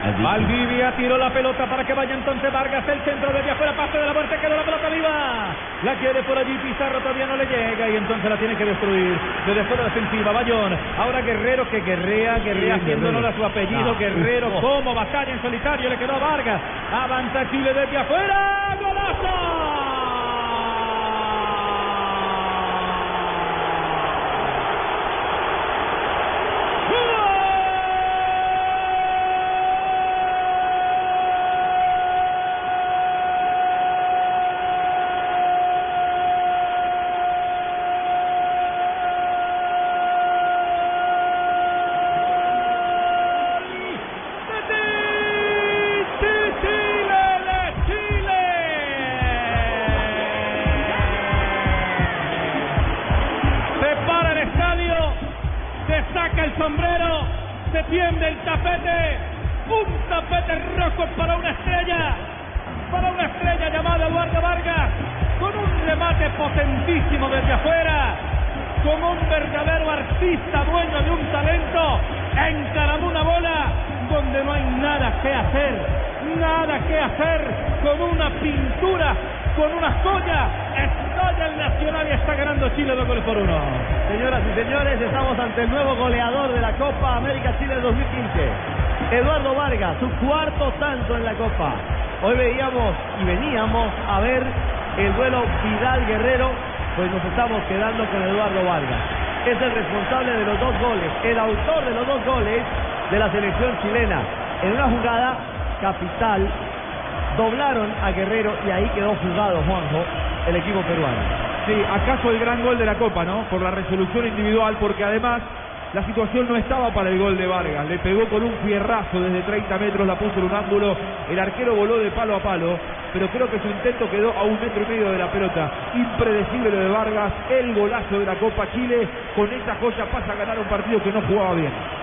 Valdivia tiró la pelota para que vaya entonces Vargas. El centro desde afuera, pase de la muerte, quedó la pelota viva. La quiere por allí, Pizarro todavía no le llega y entonces la tiene que destruir. Desde fuera defensiva, Bayón. Ahora Guerrero que guerrea, guerrea haciéndolo a su apellido. Guerrero como batalla en solitario, le quedó a Vargas. Avanza Chile desde afuera. ¡Golazo! Saca el sombrero, se tiende el tapete, un tapete rojo para una estrella, para una estrella llamada Eduardo Vargas, con un remate potentísimo desde afuera, como un verdadero artista dueño de un talento, encaramó una bola donde no hay nada que hacer, nada que hacer, con una pintura, con una joya, estalla el Chile dos goles por uno. Señoras y señores, estamos ante el nuevo goleador de la Copa América Chile 2015, Eduardo Vargas, su cuarto tanto en la Copa. Hoy veíamos y veníamos a ver el duelo Vidal Guerrero, pues nos estamos quedando con Eduardo Vargas. Es el responsable de los dos goles, el autor de los dos goles de la selección chilena. En una jugada capital, doblaron a Guerrero y ahí quedó jugado Juanjo, el equipo peruano. Acaso el gran gol de la Copa, ¿no? Por la resolución individual, porque además la situación no estaba para el gol de Vargas. Le pegó con un fierrazo desde 30 metros, la puso en un ángulo. El arquero voló de palo a palo, pero creo que su intento quedó a un metro y medio de la pelota. Impredecible lo de Vargas, el golazo de la Copa Chile. Con esa joya pasa a ganar un partido que no jugaba bien.